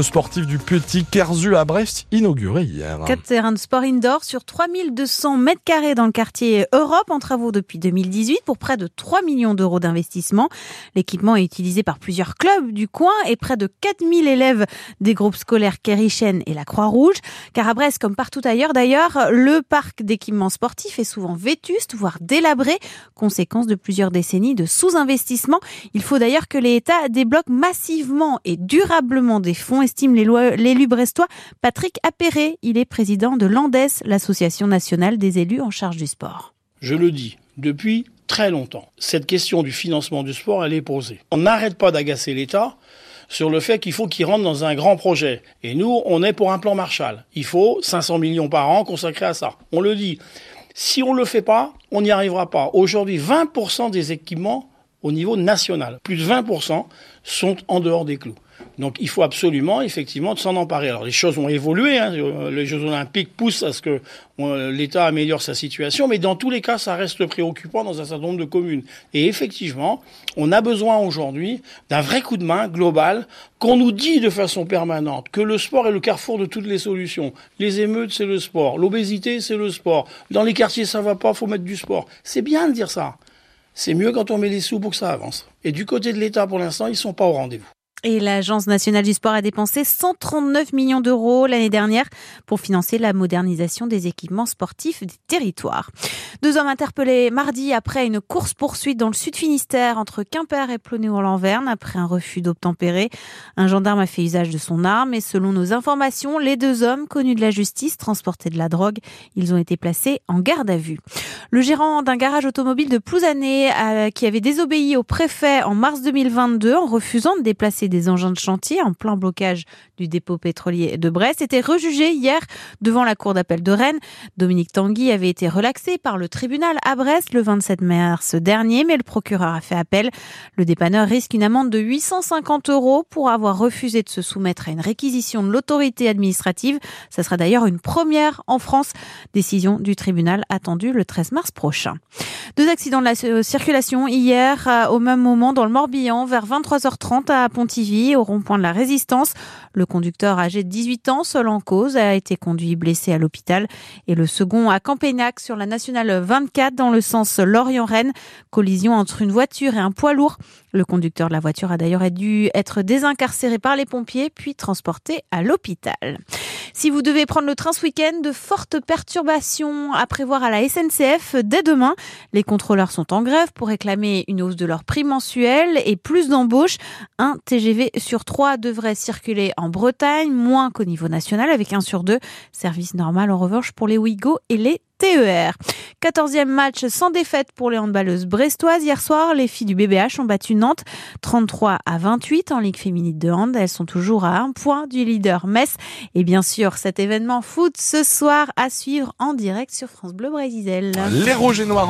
Sportif du Petit Kerzu à Brest inauguré hier. Quatre terrains de sport indoor sur 3200 mètres carrés dans le quartier Europe en travaux depuis 2018 pour près de 3 millions d'euros d'investissement. L'équipement est utilisé par plusieurs clubs du coin et près de 4000 élèves des groupes scolaires Kérichen et la Croix-Rouge. Car à Brest, comme partout ailleurs d'ailleurs, le parc d'équipements sportifs est souvent vétuste, voire délabré, conséquence de plusieurs décennies de sous-investissement. Il faut d'ailleurs que l'État débloque massivement et durablement des fonds estime l'élu brestois Patrick Appéré. Il est président de l'ANDES, l'association nationale des élus en charge du sport. Je le dis depuis très longtemps. Cette question du financement du sport, elle est posée. On n'arrête pas d'agacer l'État sur le fait qu'il faut qu'il rentre dans un grand projet. Et nous, on est pour un plan Marshall. Il faut 500 millions par an consacrés à ça. On le dit. Si on ne le fait pas, on n'y arrivera pas. Aujourd'hui, 20% des équipements au niveau national, plus de 20% sont en dehors des clous. Donc il faut absolument, effectivement, s'en emparer. Alors les choses ont évolué, hein. les Jeux olympiques poussent à ce que l'État améliore sa situation, mais dans tous les cas, ça reste préoccupant dans un certain nombre de communes. Et effectivement, on a besoin aujourd'hui d'un vrai coup de main global, qu'on nous dit de façon permanente que le sport est le carrefour de toutes les solutions. Les émeutes, c'est le sport. L'obésité, c'est le sport. Dans les quartiers, ça va pas, faut mettre du sport. C'est bien de dire ça. C'est mieux quand on met les sous pour que ça avance. Et du côté de l'État, pour l'instant, ils sont pas au rendez-vous. Et l'Agence nationale du sport a dépensé 139 millions d'euros l'année dernière pour financer la modernisation des équipements sportifs des territoires. Deux hommes interpellés mardi après une course-poursuite dans le sud Finistère entre Quimper et Plonéo-Lanverne après un refus d'obtempérer. Un gendarme a fait usage de son arme et selon nos informations, les deux hommes connus de la justice transportaient de la drogue. Ils ont été placés en garde à vue. Le gérant d'un garage automobile de Plouzané euh, qui avait désobéi au préfet en mars 2022 en refusant de déplacer des engins de chantier en plein blocage du dépôt pétrolier de Brest était rejugé hier devant la cour d'appel de Rennes. Dominique Tanguy avait été relaxé par le tribunal à Brest le 27 mars dernier, mais le procureur a fait appel. Le dépanneur risque une amende de 850 euros pour avoir refusé de se soumettre à une réquisition de l'autorité administrative. Ce sera d'ailleurs une première en France. Décision du tribunal attendue le 13 mars prochain. Deux accidents de la circulation hier au même moment dans le Morbihan vers 23h30 à Au rond-point de la Résistance. Le conducteur âgé de 18 ans, seul en cause, a été conduit blessé à l'hôpital. Et le second à Campénac sur la nationale 24 dans le sens Lorient-Rennes. Collision entre une voiture et un poids lourd. Le conducteur de la voiture a d'ailleurs dû être désincarcéré par les pompiers puis transporté à l'hôpital. Si vous devez prendre le train ce week-end, de fortes perturbations à prévoir à la SNCF dès demain. Les contrôleurs sont en grève pour réclamer une hausse de leur prix mensuel et plus d'embauches. Un TGV sur trois devrait circuler en Bretagne, moins qu'au niveau national avec un sur deux. Service normal en revanche pour les Ouigo et les TER. 14e match sans défaite pour les handballeuses brestoises. Hier soir, les filles du BBH ont battu Nantes 33 à 28 en Ligue féminine de hand. Elles sont toujours à un point du leader Metz. Et bien sûr, cet événement foot ce soir à suivre en direct sur France Bleu Brésil. Les Noirs